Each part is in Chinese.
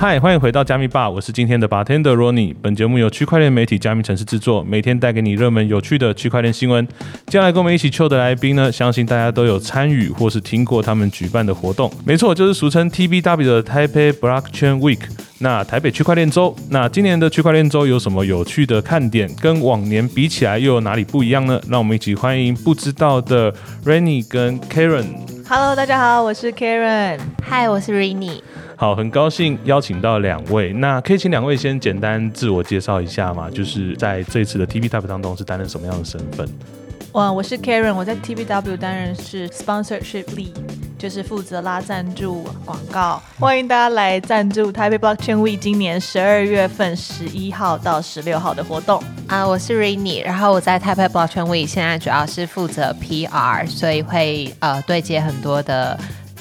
嗨，欢迎回到加密吧，我是今天的 bartender Ronnie。本节目由区块链媒体加密城市制作，每天带给你热门有趣的区块链新闻。接下来跟我们一起 Q 的来宾呢，相信大家都有参与或是听过他们举办的活动。没错，就是俗称 TBW 的 Taipei Blockchain Week。那台北区块链周，那今年的区块链周有什么有趣的看点？跟往年比起来又有哪里不一样呢？让我们一起欢迎不知道的 Rainy 跟 Karen。Hello，大家好，我是 Karen。嗨，我是 Rainy。好，很高兴邀请到两位。那可以请两位先简单自我介绍一下吗？就是在这次的 TBW 当中是担任什么样的身份？哇，我是 Karen，我在 TBW 担任是 Sponsorship Lead，就是负责拉赞助广告。欢迎大家来赞助台北 Blockchain Week 今年十二月份十一号到十六号的活动。啊、我是 Rainy，然后我在 Taipei Blockchain Week 现在主要是负责 PR，所以会呃对接很多的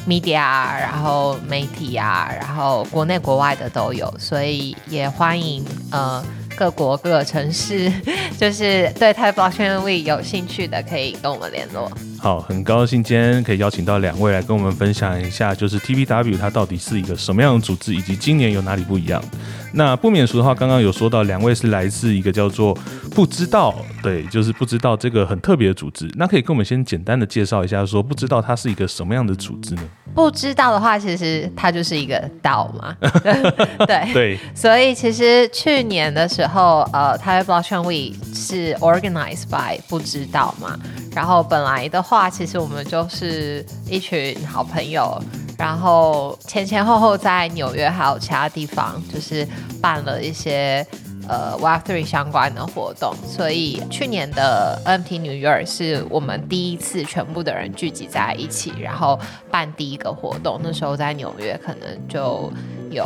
media，然后媒体啊，然后国内国外的都有，所以也欢迎呃各国各个城市，就是对 Type Blockchain Week 有兴趣的可以跟我们联络。好，很高兴今天可以邀请到两位来跟我们分享一下，就是 TBW 它到底是一个什么样的组织，以及今年有哪里不一样。那不免俗的话，刚刚有说到两位是来自一个叫做不知道，对，就是不知道这个很特别的组织。那可以跟我们先简单的介绍一下，说不知道它是一个什么样的组织呢？不知道的话，其实它就是一个岛嘛，对。对，所以其实去年的时候，呃，台湾 Blockchain Week 是 organized by 不知道嘛。然后本来的话，其实我们就是一群好朋友，然后前前后后在纽约还有其他地方，就是办了一些呃 Web3 相关的活动。所以去年的 NFT New York 是我们第一次全部的人聚集在一起，然后办第一个活动。那时候在纽约可能就有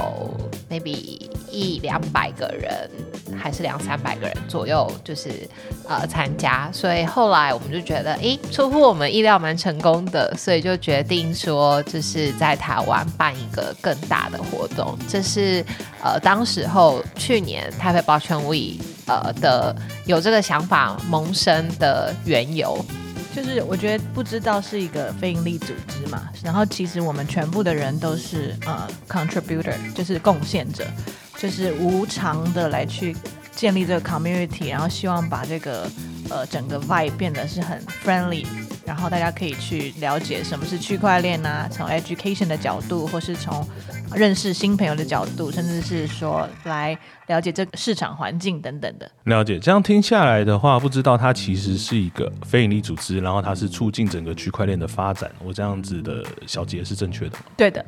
maybe 一两百个人，还是两三百个人左右，就是呃参加。所以后来我们就觉得，诶，出乎我们意料蛮成功的，所以就决定说，就是在台湾办一个更大的活动。这是呃当时候去年台北保全 w 呃的有这个想法萌生的缘由。就是我觉得不知道是一个非营利组织嘛，然后其实我们全部的人都是呃 contributor，就是贡献者，就是无偿的来去建立这个 community，然后希望把这个呃整个 vibe 变得是很 friendly，然后大家可以去了解什么是区块链啊，从 education 的角度，或是从认识新朋友的角度，甚至是说来了解这个市场环境等等的。了解。这样听下来的话，不知道它其实是一个非营利组织，然后它是促进整个区块链的发展。我这样子的小结是正确的吗？对的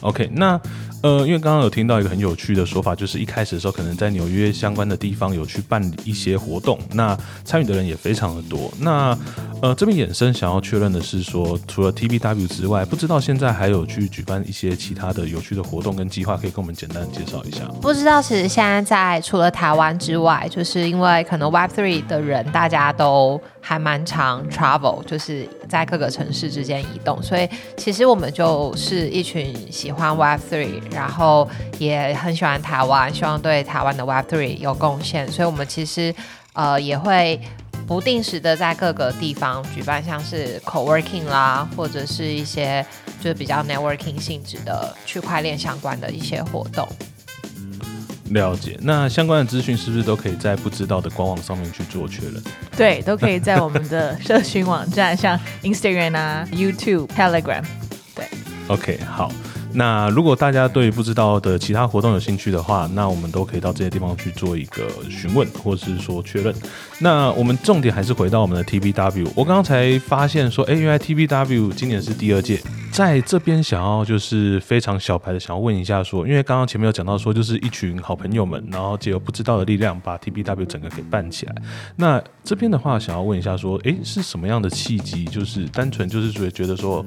，OK，那呃，因为刚刚有听到一个很有趣的说法，就是一开始的时候可能在纽约相关的地方有去办一些活动，那参与的人也非常的多。那呃，这边衍生想要确认的是说，除了 TBW 之外，不知道现在还有去举办一些其他的有趣的活动跟计划，可以跟我们简单介绍一下。不知道，其实现在在除了台湾之外，就是因为可能 Web Three 的人大家都还蛮常 travel，就是在各个城市之间移动，所以其实我们就是一群喜欢 Web Three，然后也很喜欢台湾，希望对台湾的 Web Three 有贡献，所以我们其实呃也会。不定时的在各个地方举办像是 co-working 啦，或者是一些就是比较 networking 性质的区块链相关的一些活动。了解，那相关的资讯是不是都可以在不知道的官网上面去做确认？对，都可以在我们的 社群网站，像 Instagram 啊、YouTube、Telegram。对 OK，好。那如果大家对不知道的其他活动有兴趣的话，那我们都可以到这些地方去做一个询问，或是说确认。那我们重点还是回到我们的 TBW。我刚刚才发现说，哎，原来 TBW 今年是第二届。在这边想要就是非常小白的想要问一下说，因为刚刚前面有讲到说，就是一群好朋友们，然后借由不知道的力量把 TBW 整个给办起来。那这边的话，想要问一下说，诶，是什么样的契机？就是单纯就是觉觉得说，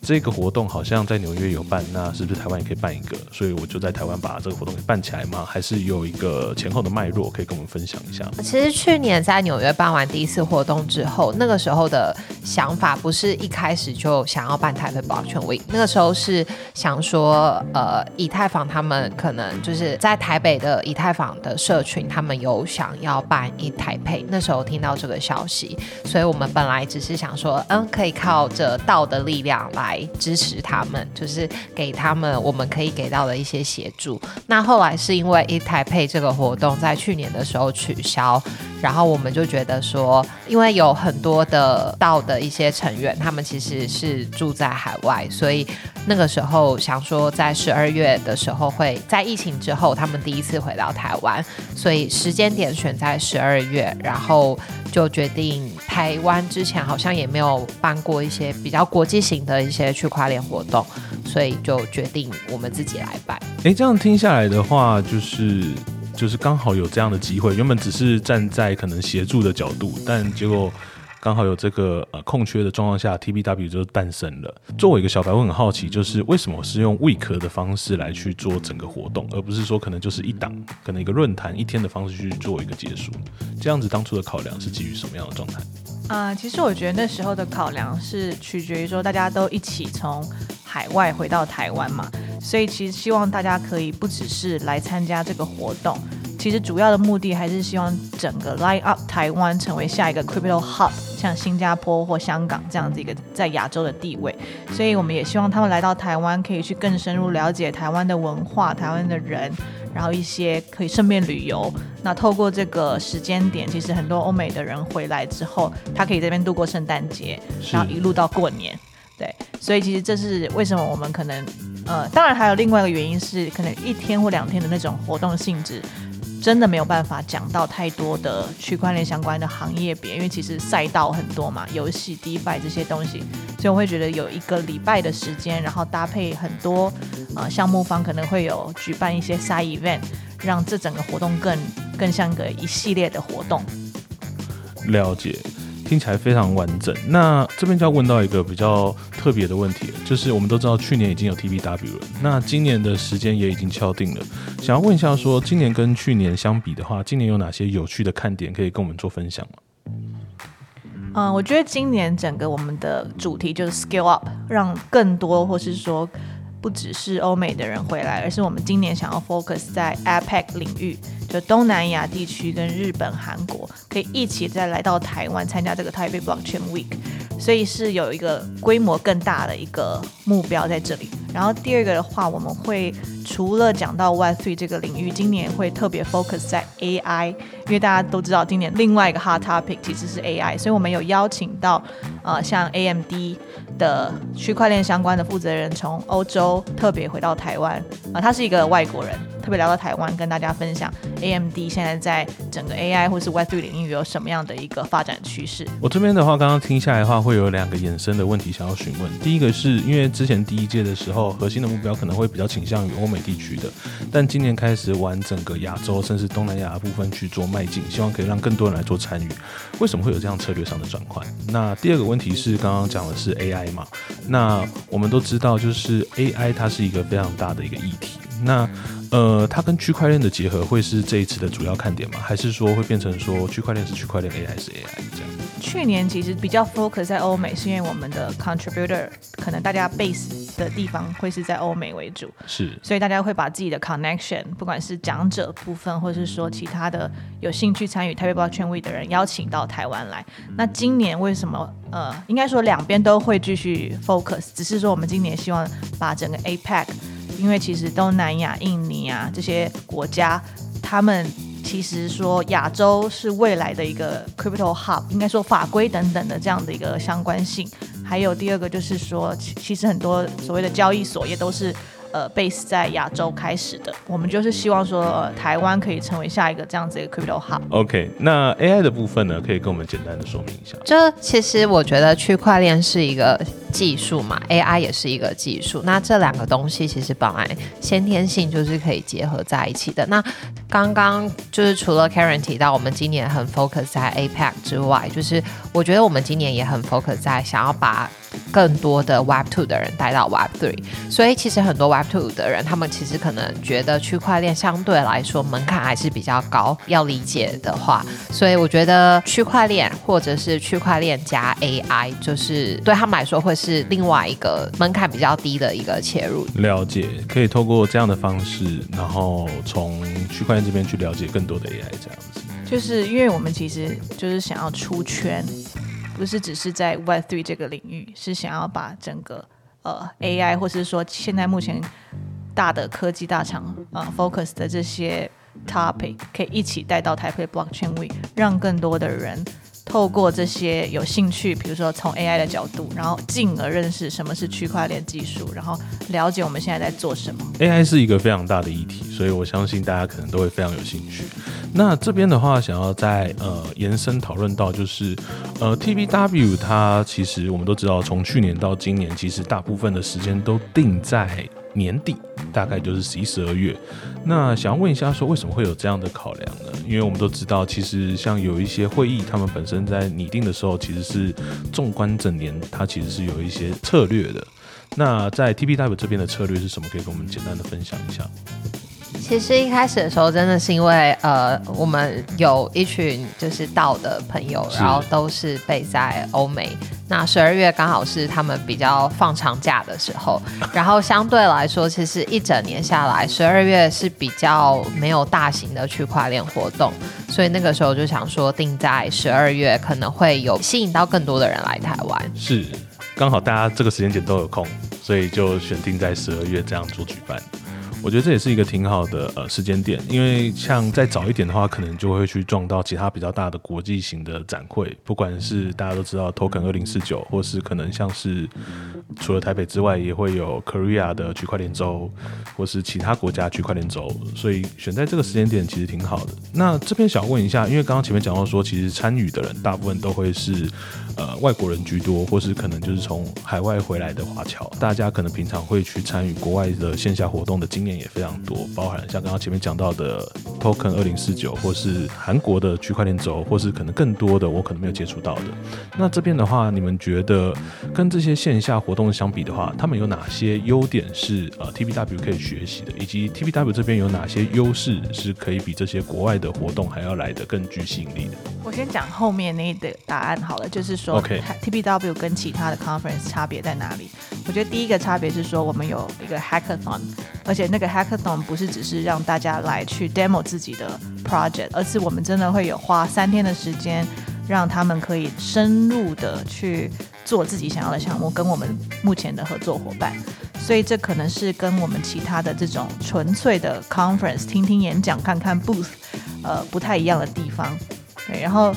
这个活动好像在纽约有办，那是不是台湾也可以办一个？所以我就在台湾把这个活动给办起来吗？还是有一个前后的脉络可以跟我们分享一下？其实去年在纽约办完第一次活动之后，那个时候的想法不是一开始就想要办台北宝那个时候是想说，呃，以太坊他们可能就是在台北的以太坊的社群，他们有想要办一台配，那时候听到这个消息，所以我们本来只是想说，嗯，可以靠着道的力量来支持他们，就是给他们我们可以给到的一些协助。那后来是因为一台配这个活动在去年的时候取消，然后我们就觉得说，因为有很多的道的一些成员，他们其实是住在海外，所以那个时候想说，在十二月的时候会在疫情之后，他们第一次回到台湾，所以时间点选在十二月，然后就决定台湾之前好像也没有办过一些比较国际型的一些区块链活动，所以就决定我们自己来办。诶，这样听下来的话，就是就是刚好有这样的机会，原本只是站在可能协助的角度，但结果刚好有这个呃空缺的状况下，TBW 就诞生了。作为一个小白，我很好奇，就是为什么是用 week 的方式来去做整个活动，而不是说可能就是一档，可能一个论坛一天的方式去做一个结束？这样子当初的考量是基于什么样的状态？啊、其实我觉得那时候的考量是取决于说大家都一起从海外回到台湾嘛，所以其实希望大家可以不只是来参加这个活动，其实主要的目的还是希望整个 Line Up 台湾成为下一个 Crypto Hub，像新加坡或香港这样子一个在亚洲的地位。所以我们也希望他们来到台湾，可以去更深入了解台湾的文化、台湾的人，然后一些可以顺便旅游。那透过这个时间点，其实很多欧美的人回来之后，他可以这边度过圣诞节，然后一路到过年。对，所以其实这是为什么我们可能，呃，当然还有另外一个原因是，可能一天或两天的那种活动性质，真的没有办法讲到太多的区块链相关的行业别，因为其实赛道很多嘛，游戏、DeFi 这些东西，所以我会觉得有一个礼拜的时间，然后搭配很多呃项目方可能会有举办一些 side event，让这整个活动更更像个一系列的活动。了解，听起来非常完整。那这边就要问到一个比较特别的问题，就是我们都知道去年已经有 TBW 了，那今年的时间也已经敲定了。想要问一下说今年跟去年相比的话，今年有哪些有趣的看点可以跟我们做分享吗？嗯，我觉得今年整个我们的主题就是 scale up，让更多或是说不只是欧美的人回来，而是我们今年想要 focus 在 APEC 领域，就东南亚地区跟日本、韩国可以一起再来到台湾参加这个台北 Blockchain Week，所以是有一个规模更大的一个目标在这里。然后第二个的话，我们会除了讲到 Web3 这个领域，今年会特别 focus 在 AI，因为大家都知道今年另外一个 hot topic 其实是 AI，所以我们有邀请到呃像 AMD 的区块链相关的负责人从欧洲特别回到台湾，啊、他是一个外国人，特别聊到台湾跟大家分享 AMD 现在在整个 AI 或是 Web3 领域有什么样的一个发展趋势。我这边的话，刚刚听下来的话，会有两个衍生的问题想要询问。第一个是因为之前第一届的时候，核心的目标可能会比较倾向于欧美地区的，但今年开始往整个亚洲甚至东南亚部分去做迈进，希望可以让更多人来做参与。为什么会有这样策略上的转换？那第二个问题是刚刚讲的是 AI 嘛？那我们都知道，就是 AI 它是一个非常大的一个议题。那呃，它跟区块链的结合会是这一次的主要看点吗？还是说会变成说区块链是区块链，AI 是 AI 这样？去年其实比较 focus 在欧美，是因为我们的 contributor 可能大家 base 的地方会是在欧美为主，是所以大家会把自己的 connection，不管是讲者部分，或者是说其他的有兴趣参与台北 Blockchain Week 的人，邀请到台湾来。那今年为什么？呃，应该说两边都会继续 focus，只是说我们今年希望把整个 APEC，因为其实东南亚、印尼啊这些国家，他们其实说亚洲是未来的一个 crypto hub，应该说法规等等的这样的一个相关性。还有第二个就是说，其其实很多所谓的交易所也都是呃 base 在亚洲开始的。我们就是希望说，呃，台湾可以成为下一个这样子一个 crypto hub。OK。那 AI 的部分呢，可以跟我们简单的说明一下。就其实我觉得区块链是一个技术嘛，AI 也是一个技术。那这两个东西其实本来先天性就是可以结合在一起的。那刚刚就是除了 Karen 提到我们今年很 focus 在 APEC 之外，就是我觉得我们今年也很 focus 在想要把更多的 Web Two 的人带到 Web Three。所以其实很多 Web Two 的人，他们其实可能觉得区块链相对来说门槛还是比较高，要理解的话，所以我觉得区块链或者是区块链加 AI，就是对他们来说会是是另外一个门槛比较低的一个切入。了解，可以透过这样的方式，然后从区块链这边去了解更多的 AI 这样子。就是因为我们其实就是想要出圈，不是只是在 Web Three 这个领域，是想要把整个呃 AI 或是说现在目前大的科技大厂呃 focus 的这些 topic 可以一起带到台北 Blockchain Week，让更多的人透过这些有兴趣，比如说从 AI 的角度，然后进而认识什么是区块链技术，然后了解我们现在在做什么。AI 是一个非常大的议题，所以我相信大家可能都会非常有兴趣。那这边的话，想要再呃延伸讨论到，就是呃 TBW 它其实我们都知道，从去年到今年，其实大部分的时间都定在年底，大概就是十一、十二月。那想要问一下，说为什么会有这样的考量呢？因为我们都知道，其实像有一些会议，他们本身在拟定的时候，其实是纵观整年，它其实是有一些策略的。那在 TPW 这边的策略是什么？可以跟我们简单的分享一下。其实一开始的时候，真的是因为呃，我们有一群就是到的朋友，然后都是备在欧美。那十二月刚好是他们比较放长假的时候，然后相对来说，其实一整年下来，十二月是比较没有大型的区块链活动，所以那个时候就想说定在十二月，可能会有吸引到更多的人来台湾。是，刚好大家这个时间点都有空，所以就选定在十二月这样做举办。我觉得这也是一个挺好的呃时间点，因为像再早一点的话，可能就会去撞到其他比较大的国际型的展会，不管是大家都知道 Token 二零四九，或是可能像是除了台北之外，也会有 Korea 的区块链周，或是其他国家区块链周，所以选在这个时间点其实挺好的。那这边想问一下，因为刚刚前面讲到说，其实参与的人大部分都会是呃外国人居多，或是可能就是从海外回来的华侨，大家可能平常会去参与国外的线下活动的经验也非常多，包含像刚刚前面讲到的 Token 二零四九，或是韩国的区块链轴，或是可能更多的我可能没有接触到的。那这边的话，你们觉得跟这些线下活动相比的话，他们有哪些优点是呃 TBW 可以学习的，以及 TBW 这边有哪些优势是可以比这些国外的活动还要来的更具吸引力的？我先讲后面那的答案好了，就是说，OK，TBW 跟其他的 conference 差别在哪里？我觉得第一个差别是说我们有一个 hackathon，而且那个 hackathon 不是只是让大家来去 demo 自己的 project，而是我们真的会有花三天的时间，让他们可以深入的去做自己想要的项目，跟我们目前的合作伙伴。所以这可能是跟我们其他的这种纯粹的 conference 听听演讲、看看 booth，呃，不太一样的地方。对，然后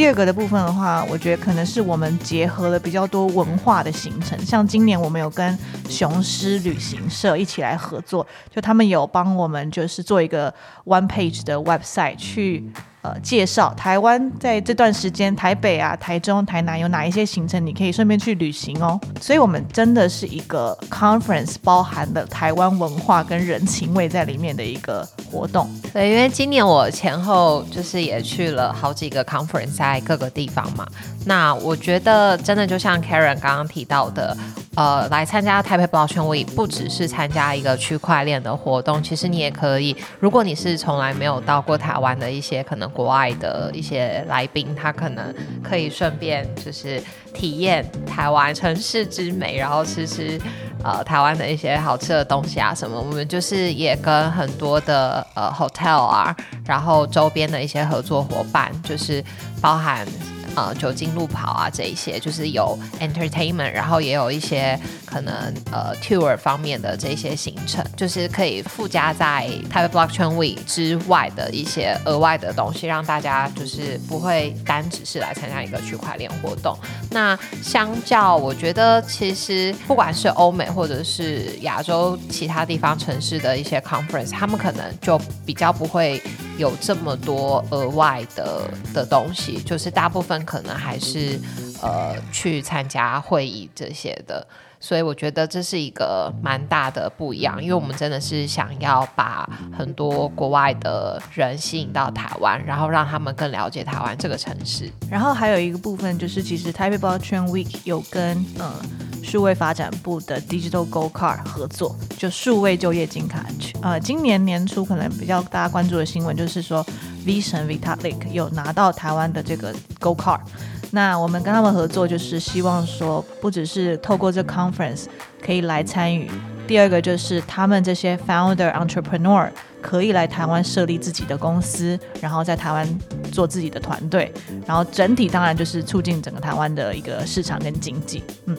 第二个的部分的话，我觉得可能是我们结合了比较多文化的行程，像今年我们有跟雄狮旅行社一起来合作，就他们有帮我们就是做一个 one page 的 website 去。呃，介绍台湾在这段时间，台北啊、台中、台南有哪一些行程，你可以顺便去旅行哦。所以，我们真的是一个 conference，包含了台湾文化跟人情味在里面的一个活动。对，因为今年我前后就是也去了好几个 conference 在各个地方嘛。那我觉得真的就像 Karen 刚刚提到的，呃，来参加台北保全 Week 不只是参加一个区块链的活动，其实你也可以，如果你是从来没有到过台湾的一些可能国外的一些来宾，他可能可以顺便就是体验台湾城市之美，然后吃吃呃台湾的一些好吃的东西啊什么。我们就是也跟很多的呃 hotel 啊，然后周边的一些合作伙伴，就是包含。呃，酒精路跑啊，这一些就是有 entertainment，然后也有一些可能呃 tour 方面的这些行程，就是可以附加在台北 Blockchain Week 之外的一些额外的东西，让大家就是不会单只是来参加一个区块链活动。那相较，我觉得其实不管是欧美或者是亚洲其他地方城市的一些 conference，他们可能就比较不会有这么多额外的的东西，就是大部分可能还是呃去参加会议这些的。所以我觉得这是一个蛮大的不一样，因为我们真的是想要把很多国外的人吸引到台湾，然后让他们更了解台湾这个城市。然后还有一个部分就是，其实台北 Blockchain Week 有跟呃数位发展部的 Digital Go Card 合作，就数位就业金卡。呃，今年年初可能比较大家关注的新闻就是说，V 神 Vitalik 有拿到台湾的这个 Go Card。那我们跟他们合作，就是希望说，不只是透过这 conference 可以来参与，第二个就是他们这些 founder entrepreneur 可以来台湾设立自己的公司，然后在台湾做自己的团队，然后整体当然就是促进整个台湾的一个市场跟经济。嗯。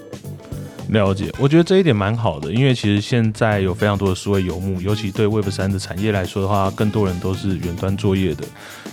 了解，我觉得这一点蛮好的，因为其实现在有非常多的数位游牧，尤其对 Web 三的产业来说的话，更多人都是远端作业的，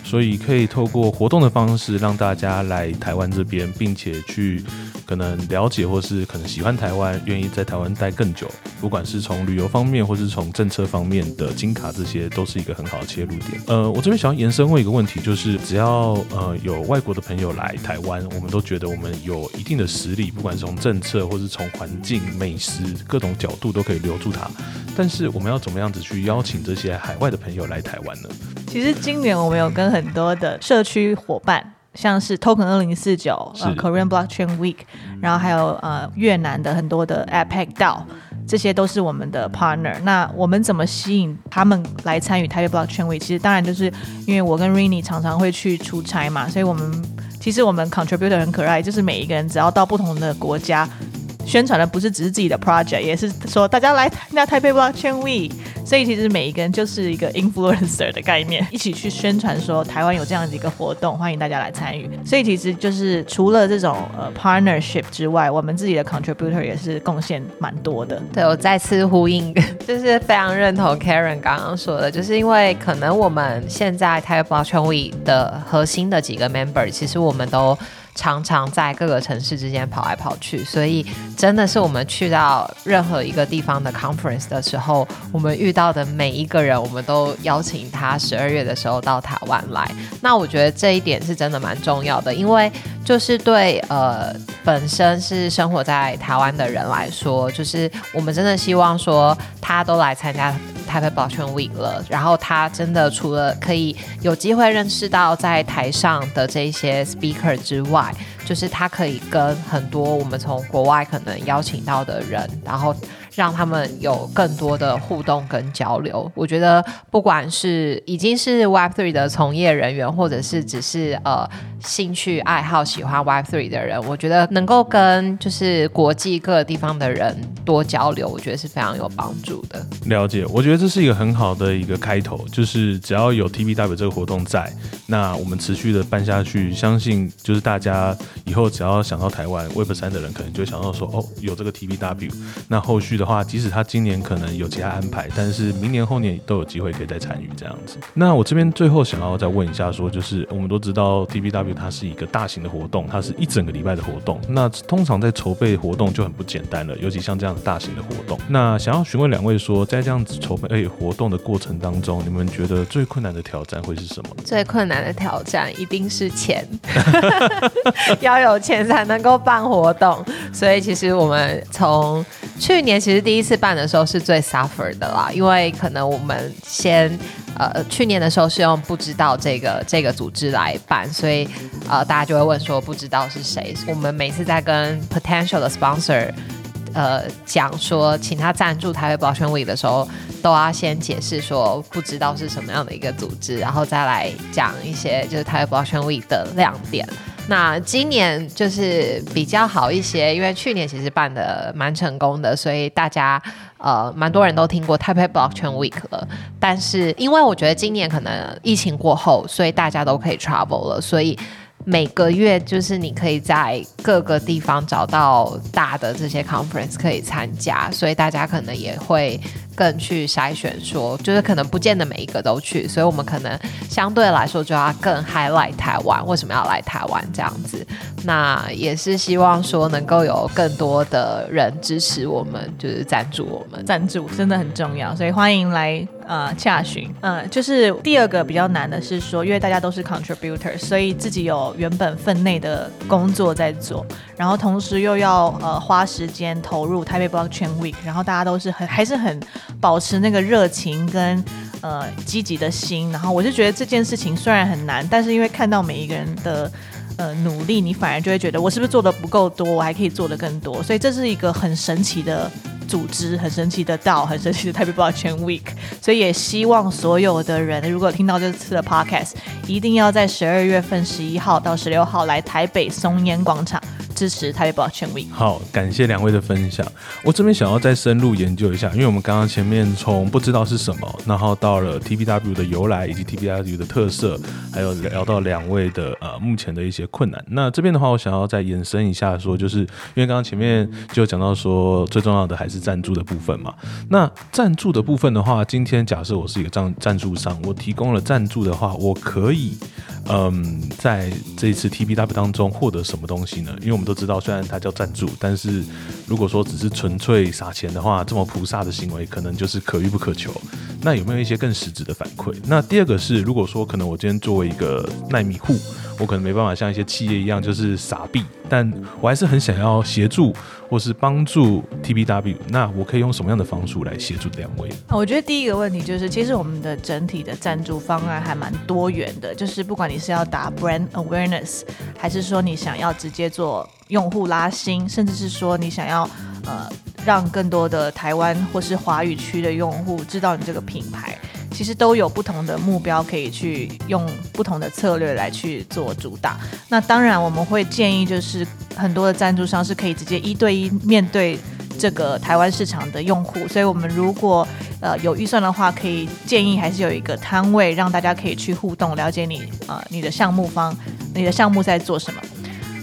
所以可以透过活动的方式让大家来台湾这边，并且去。可能了解或是可能喜欢台湾，愿意在台湾待更久，不管是从旅游方面或是从政策方面的金卡，这些都是一个很好的切入点。呃，我这边想要延伸问一个问题，就是只要呃有外国的朋友来台湾，我们都觉得我们有一定的实力，不管是从政策或是从环境、美食各种角度都可以留住他。但是我们要怎么样子去邀请这些海外的朋友来台湾呢？其实今年我们有跟很多的社区伙伴。像是 Token 二零四九，呃，Korean Blockchain Week，然后还有呃越南的很多的 APEC DAO，这些都是我们的 partner。那我们怎么吸引他们来参与台北 Blockchain Week？其实当然就是因为我跟 Rainy 常常会去出差嘛，所以我们其实我们 contributor 很可爱，就是每一个人只要到不同的国家。宣传的不是只是自己的 project，也是说大家来参加台北 Blockchain Week，所以其实每一个人就是一个 influencer 的概念，一起去宣传说台湾有这样的一个活动，欢迎大家来参与。所以其实就是除了这种呃 partnership 之外，我们自己的 contributor 也是贡献蛮多的。对我再次呼应，就是非常认同 Karen 刚刚说的，就是因为可能我们现在台北 Blockchain Week 的核心的几个 member，其实我们都。常常在各个城市之间跑来跑去，所以真的是我们去到任何一个地方的 conference 的时候，我们遇到的每一个人，我们都邀请他十二月的时候到台湾来。那我觉得这一点是真的蛮重要的，因为就是对呃本身是生活在台湾的人来说，就是我们真的希望说他都来参加。台北保全 week 了，然后他真的除了可以有机会认识到在台上的这些 speaker 之外，就是他可以跟很多我们从国外可能邀请到的人，然后。让他们有更多的互动跟交流。我觉得，不管是已经是 Web Three 的从业人员，或者是只是呃兴趣爱好喜欢 Web Three 的人，我觉得能够跟就是国际各个地方的人多交流，我觉得是非常有帮助的。了解，我觉得这是一个很好的一个开头，就是只要有 TBW 这个活动在，那我们持续的办下去，相信就是大家以后只要想到台湾 Web 三的人，可能就想到说，哦，有这个 TBW，那后续的。话，即使他今年可能有其他安排，但是明年后年都有机会可以再参与这样子。那我这边最后想要再问一下，说就是我们都知道 TBW 它是一个大型的活动，它是一整个礼拜的活动。那通常在筹备活动就很不简单了，尤其像这样大型的活动。那想要询问两位说，在这样子筹备活动的过程当中，你们觉得最困难的挑战会是什么？最困难的挑战一定是钱，要有钱才能够办活动。所以其实我们从去年其实。第一次办的时候是最 suffer 的啦，因为可能我们先呃去年的时候是用不知道这个这个组织来办，所以呃大家就会问说不知道是谁。我们每次在跟 potential 的 sponsor 呃讲说请他赞助台北保险 week 的时候，都要先解释说不知道是什么样的一个组织，然后再来讲一些就是台北保险 week 的亮点。那今年就是比较好一些，因为去年其实办的蛮成功的，所以大家呃蛮多人都听过 Type Blockchain Week 了。但是因为我觉得今年可能疫情过后，所以大家都可以 travel 了，所以。每个月就是你可以在各个地方找到大的这些 conference 可以参加，所以大家可能也会更去筛选，说就是可能不见得每一个都去，所以我们可能相对来说就要更 highlight 台湾为什么要来台湾这样子。那也是希望说能够有更多的人支持我们，就是赞助我们，赞助真的很重要，所以欢迎来。呃，洽询，嗯，就是第二个比较难的是说，因为大家都是 contributor，所以自己有原本分内的工作在做，然后同时又要呃花时间投入台北 Blockchain Week，然后大家都是很还是很保持那个热情跟呃积极的心，然后我就觉得这件事情虽然很难，但是因为看到每一个人的呃努力，你反而就会觉得我是不是做的不够多，我还可以做的更多，所以这是一个很神奇的。组织、很神奇的道、很神奇的台北 Blockchain Week，所以也希望所有的人如果听到这次的 Podcast，一定要在十二月份十一号到十六号来台北松烟广场。支持台北 Blockchain Week。好，感谢两位的分享。我这边想要再深入研究一下，因为我们刚刚前面从不知道是什么，然后到了 TBW 的由来以及 TBW 的特色，还有聊到两位的呃目前的一些困难。那这边的话，我想要再延伸一下，说就是因为刚刚前面就讲到说，最重要的还是赞助的部分嘛。那赞助的部分的话，今天假设我是一个赞赞助商，我提供了赞助的话，我可以。嗯，在这一次 TBW 当中获得什么东西呢？因为我们都知道，虽然它叫赞助，但是如果说只是纯粹撒钱的话，这么菩萨的行为可能就是可遇不可求。那有没有一些更实质的反馈？那第二个是，如果说可能我今天作为一个耐米户。我可能没办法像一些企业一样，就是傻币，但我还是很想要协助或是帮助 TBW。那我可以用什么样的方式来协助两位？我觉得第一个问题就是，其实我们的整体的赞助方案还蛮多元的，就是不管你是要打 brand awareness，还是说你想要直接做用户拉新，甚至是说你想要呃让更多的台湾或是华语区的用户知道你这个品牌。其实都有不同的目标，可以去用不同的策略来去做主打。那当然，我们会建议就是很多的赞助商是可以直接一对一面对这个台湾市场的用户。所以，我们如果呃有预算的话，可以建议还是有一个摊位，让大家可以去互动，了解你啊你的项目方、你的项目在做什么。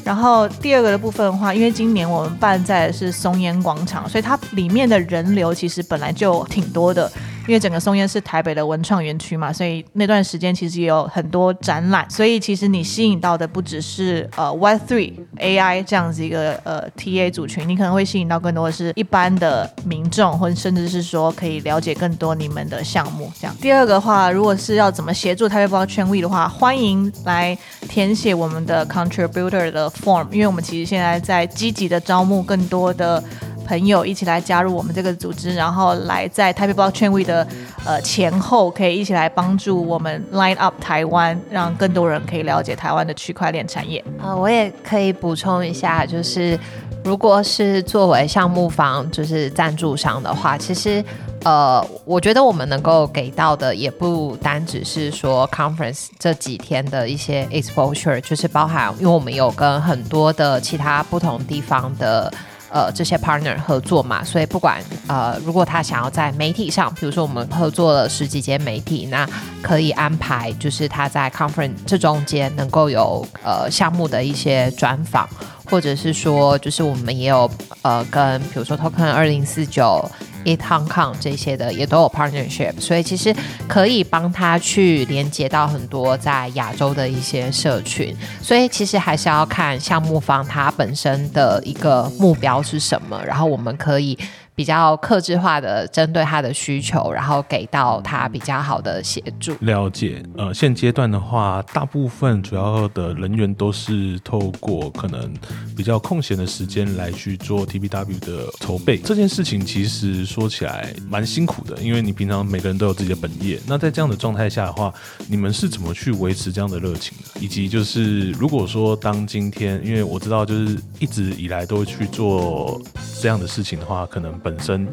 然后第二个的部分的话，因为今年我们办在是松烟广场，所以它里面的人流其实本来就挺多的。因为整个松烟是台北的文创园区嘛，所以那段时间其实也有很多展览，所以其实你吸引到的不只是呃 Web Three AI 这样子一个呃 TA 组群，你可能会吸引到更多的是一般的民众，或者甚至是说可以了解更多你们的项目。这样，第二个话，如果是要怎么协助台北包圈 V 的话，欢迎来填写我们的 Contributor 的 Form，因为我们其实现在在积极的招募更多的。朋友一起来加入我们这个组织，然后来在台北 Blockchain Week 的呃前后，可以一起来帮助我们 line up 台湾，让更多人可以了解台湾的区块链产业。呃，我也可以补充一下，就是如果是作为项目方，就是赞助商的话，其实呃，我觉得我们能够给到的也不单只是说 conference 这几天的一些 exposure，就是包含，因为我们有跟很多的其他不同地方的。呃，这些 partner 合作嘛，所以不管呃，如果他想要在媒体上，比如说我们合作了十几间媒体，那可以安排就是他在 conference 这中间能够有呃项目的一些专访，或者是说就是我们也有呃跟比如说 Token 二零四九。It Hong Kong 这些的也都有 partnership，所以其实可以帮他去连接到很多在亚洲的一些社群，所以其实还是要看项目方他本身的一个目标是什么，然后我们可以。比较克制化的针对他的需求，然后给到他比较好的协助。了解，呃，现阶段的话，大部分主要的人员都是透过可能比较空闲的时间来去做 TBW 的筹备。这件事情其实说起来蛮辛苦的，因为你平常每个人都有自己的本业。那在这样的状态下的话，你们是怎么去维持这样的热情的？以及就是如果说当今天，因为我知道就是一直以来都去做这样的事情的话，可能。本身，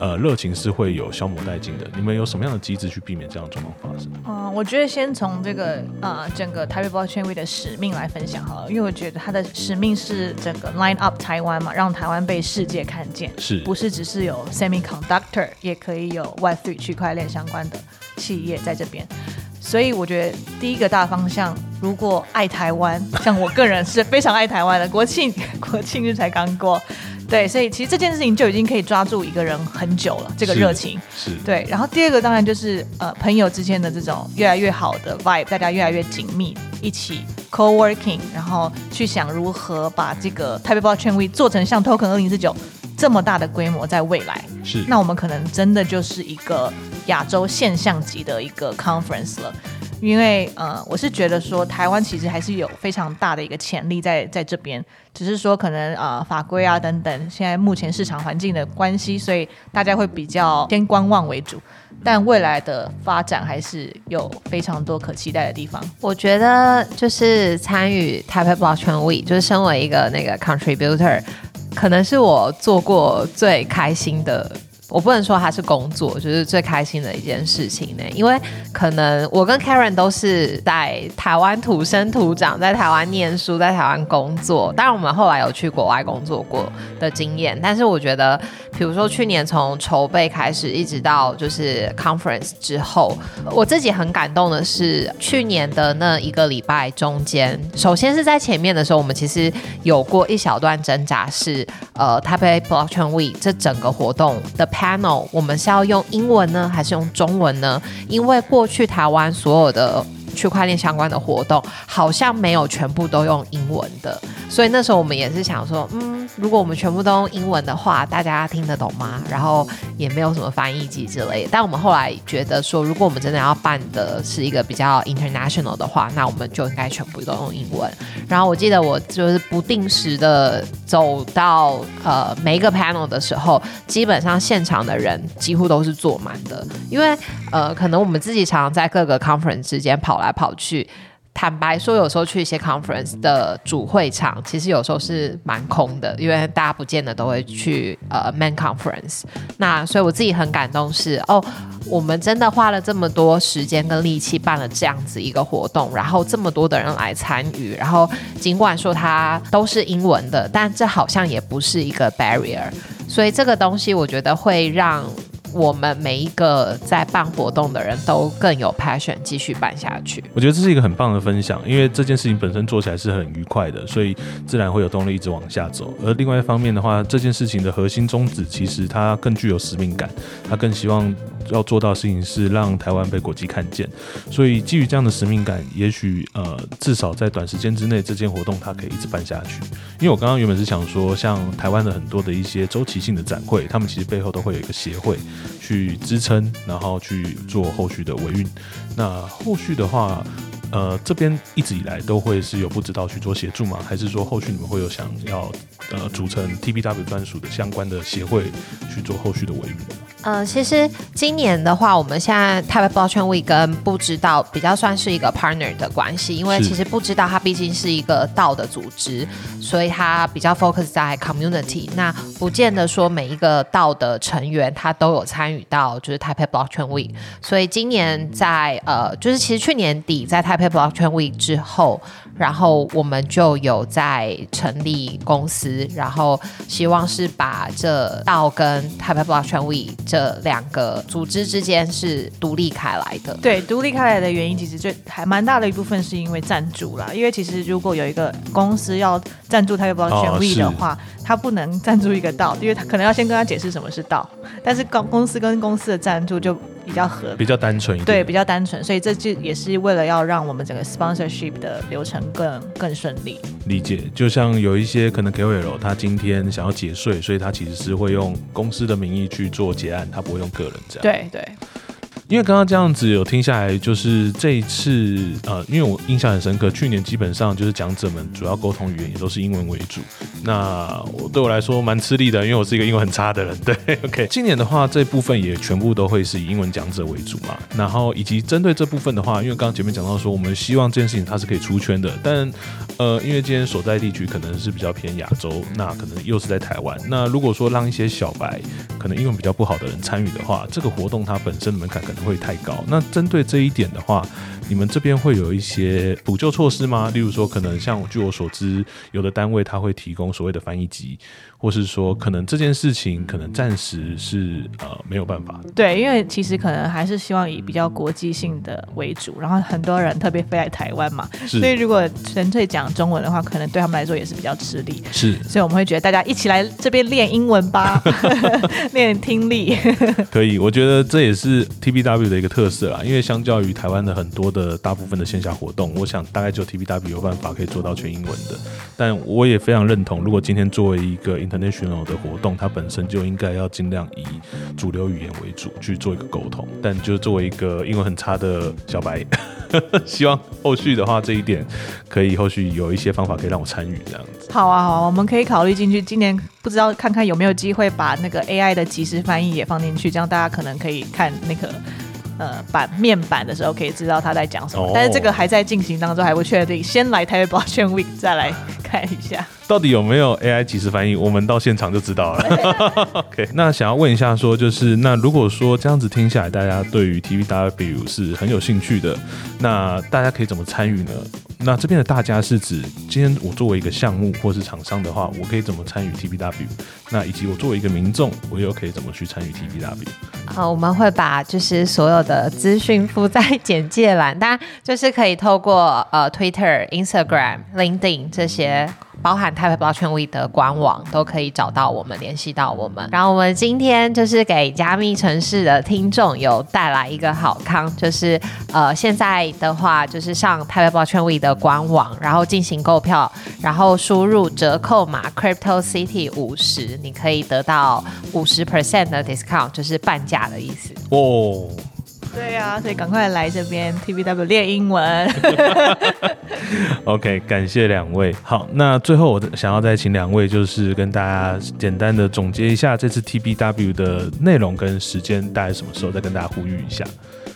呃，热情是会有消磨殆尽的。你们有什么样的机制去避免这样的状况发生？嗯，我觉得先从这个呃整个台北包圈位的使命来分享好了，因为我觉得它的使命是整个 line up 台湾嘛，让台湾被世界看见，是不是只是有 semiconductor，也可以有 Web three 区块链相关的企业在这边。所以我觉得第一个大方向，如果爱台湾，像我个人是非常爱台湾的，国庆 国庆日才刚过。对，所以其实这件事情就已经可以抓住一个人很久了，这个热情是对。然后第二个当然就是呃朋友之间的这种越来越好的 vibe，大家越来越紧密，一起 co working，然后去想如何把这个台北包圈 V 做成像 Token 二零四九这么大的规模，在未来是，那我们可能真的就是一个亚洲现象级的一个 conference 了。因为呃，我是觉得说台湾其实还是有非常大的一个潜力在在这边，只是说可能呃法规啊等等，现在目前市场环境的关系，所以大家会比较先观望为主。但未来的发展还是有非常多可期待的地方。我觉得就是参与台北 Blockchain Week，就是身为一个那个 contributor。可能是我做过最开心的。我不能说它是工作，就是最开心的一件事情呢。因为可能我跟 Karen 都是在台湾土生土长，在台湾念书，在台湾工作。当然，我们后来有去国外工作过的经验。但是，我觉得，比如说去年从筹备开始，一直到就是 conference 之后，我自己很感动的是，去年的那一个礼拜中间，首先是在前面的时候，我们其实有过一小段挣扎，是呃台北 Blockchain Week 这整个活动的。Panel 我们是要用英文呢，还是用中文呢？因为过去台湾所有的区块链相关的活动，好像没有全部都用英文的，所以那时候我们也是想说，嗯。如果我们全部都用英文的话，大家听得懂吗？然后也没有什么翻译机之类。但我们后来觉得说，如果我们真的要办的是一个比较 international 的话，那我们就应该全部都用英文。然后我记得我就是不定时的走到呃每一个 panel 的时候，基本上现场的人几乎都是坐满的，因为呃可能我们自己常常在各个 conference 之间跑来跑去。坦白说，有时候去一些 conference 的主会场，其实有时候是蛮空的，因为大家不见得都会去呃 main conference。那所以我自己很感动是，哦，我们真的花了这么多时间跟力气办了这样子一个活动，然后这么多的人来参与，然后尽管说它都是英文的，但这好像也不是一个 barrier。所以这个东西我觉得会让。我们每一个在办活动的人都更有 passion 继续办下去。我觉得这是一个很棒的分享，因为这件事情本身做起来是很愉快的，所以自然会有动力一直往下走。而另外一方面的话，这件事情的核心宗旨其实它更具有使命感，它更希望要做到事情是让台湾被国际看见。所以基于这样的使命感，也许呃至少在短时间之内，这件活动它可以一直办下去。因为我刚刚原本是想说，像台湾的很多的一些周期性的展会，他们其实背后都会有一个协会。去支撑，然后去做后续的维运。那后续的话，呃，这边一直以来都会是有不知道去做协助吗？还是说后续你们会有想要呃组成 TBW 专属的相关的协会去做后续的维运？呃，其实今年的话，我们现在 Taipei Blockchain Week 跟不知道比较算是一个 partner 的关系，因为其实不知道它毕竟是一个道的组织，所以它比较 focus 在 community。那不见得说每一个道的成员他都有参与到就是 Taipei Blockchain Week，所以今年在呃，就是其实去年底在 Taipei Blockchain Week 之后。然后我们就有在成立公司，然后希望是把这道跟 Taipei Blockchain Week 这两个组织之间是独立开来的。对，独立开来的原因其实最还蛮大的一部分是因为赞助啦。因为其实如果有一个公司要赞助 Taipei Blockchain Week 的话，他不能赞助一个道，因为他可能要先跟他解释什么是道。但是公公司跟公司的赞助就。比较合，比较单纯一点，对，比较单纯，所以这就也是为了要让我们整个 sponsorship 的流程更更顺利。理解，就像有一些可能 KOL 他今天想要节税，所以他其实是会用公司的名义去做结案，他不会用个人这样。对对。因为刚刚这样子有听下来，就是这一次呃，因为我印象很深刻，去年基本上就是讲者们主要沟通语言也都是英文为主。那我对我来说蛮吃力的，因为我是一个英文很差的人。对，OK。今年的话，这部分也全部都会是以英文讲者为主嘛。然后以及针对这部分的话，因为刚刚前面讲到说，我们希望这件事情它是可以出圈的，但呃，因为今天所在地区可能是比较偏亚洲，那可能又是在台湾。那如果说让一些小白可能英文比较不好的人参与的话，这个活动它本身的门槛可能。不会太高。那针对这一点的话，你们这边会有一些补救措施吗？例如说，可能像据我所知，有的单位他会提供所谓的翻译机。或是说，可能这件事情可能暂时是呃没有办法。对，因为其实可能还是希望以比较国际性的为主，然后很多人特别飞来台湾嘛，所以如果纯粹讲中文的话，可能对他们来说也是比较吃力。是，所以我们会觉得大家一起来这边练英文吧，练听力。可以，我觉得这也是 TBW 的一个特色啦，因为相较于台湾的很多的大部分的线下活动，我想大概就 TBW 有办法可以做到全英文的。但我也非常认同，如果今天作为一个 international 的活动，它本身就应该要尽量以主流语言为主去做一个沟通。但就作为一个英文很差的小白，希望后续的话这一点可以后续有一些方法可以让我参与这样子。好啊，好啊，我们可以考虑进去。今年不知道看看有没有机会把那个 AI 的即时翻译也放进去，这样大家可能可以看那个呃版面板的时候，可以知道他在讲什么。哦但是这个还在进行当中，还不确定。先来台北 Blockchain Week 再来看一下。到底有没有 AI 即时翻译？我们到现场就知道了。OK，那想要问一下，说就是那如果说这样子听下来，大家对于 TVW 是很有兴趣的，那大家可以怎么参与呢？那这边的大家是指今天我作为一个项目或是厂商的话，我可以怎么参与 TPW？那以及我作为一个民众，我又可以怎么去参与 TPW？啊，我们会把就是所有的资讯附在简介栏，当然就是可以透过呃 Twitter、Instagram、LinkedIn 这些。包含台北 Blockchain Week 的官网都可以找到我们，联系到我们。然后我们今天就是给加密城市的听众有带来一个好康，就是呃现在的话就是上台北 Blockchain Week 的官网，然后进行购票，然后输入折扣码 Crypto City 五十，你可以得到五十 percent 的 discount，就是半价的意思。哦，对呀、所以赶快来这边 TVW 练英文。OK，感谢两位。好，那最后我想要再请两位，就是跟大家简单的总结一下这次 TBW 的内容跟时间，大概什么时候，再跟大家呼吁一下。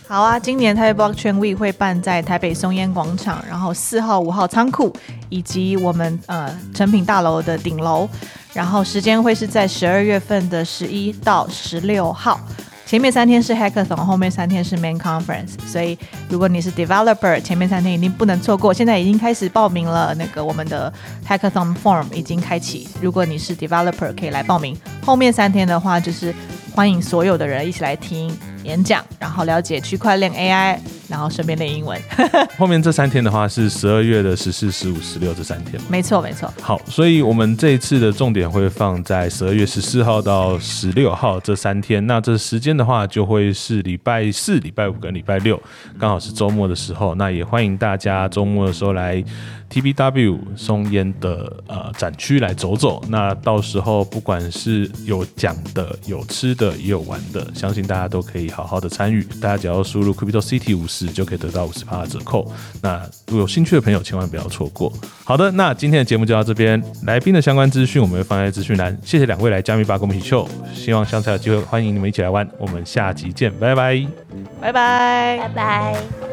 好啊，今年台北 Blockchain Week 会办在台北松烟广场，然后四号、五号仓库以及我们呃成品大楼的顶楼，然后时间会是在十二月份的十一到十六号。前面三天是 Hackathon，后面三天是 Main Conference，所以如果你是 Developer，前面三天一定不能错过。现在已经开始报名了，那个我们的 Hackathon Form 已经开启，如果你是 Developer 可以来报名。后面三天的话，就是欢迎所有的人一起来听演讲，然后了解区块链 AI，然后顺便练英文。后面这三天的话是十二月的十四、十五、十六这三天。没错，没错。好，所以我们这一次的重点会放在十二月十四号到十六号这三天。那这时间的话，就会是礼拜四、礼拜五跟礼拜六，刚好是周末的时候。那也欢迎大家周末的时候来 TBW 松烟的呃展区来走走。那到时候不管是有讲的、有吃的、也有玩的，相信大家都可以好好的参与。大家只要输入 Crypto City 五十，就可以得到五十的折扣。那如果有兴趣的朋友，千万不要错过。好的，那今天的节目就到这边，来宾的相关资讯我们会放在资讯栏。谢谢两位来加密吧跟我们一起秀，希望下次有机会欢迎你们一起来玩。我们下集见，拜拜。拜拜。拜拜。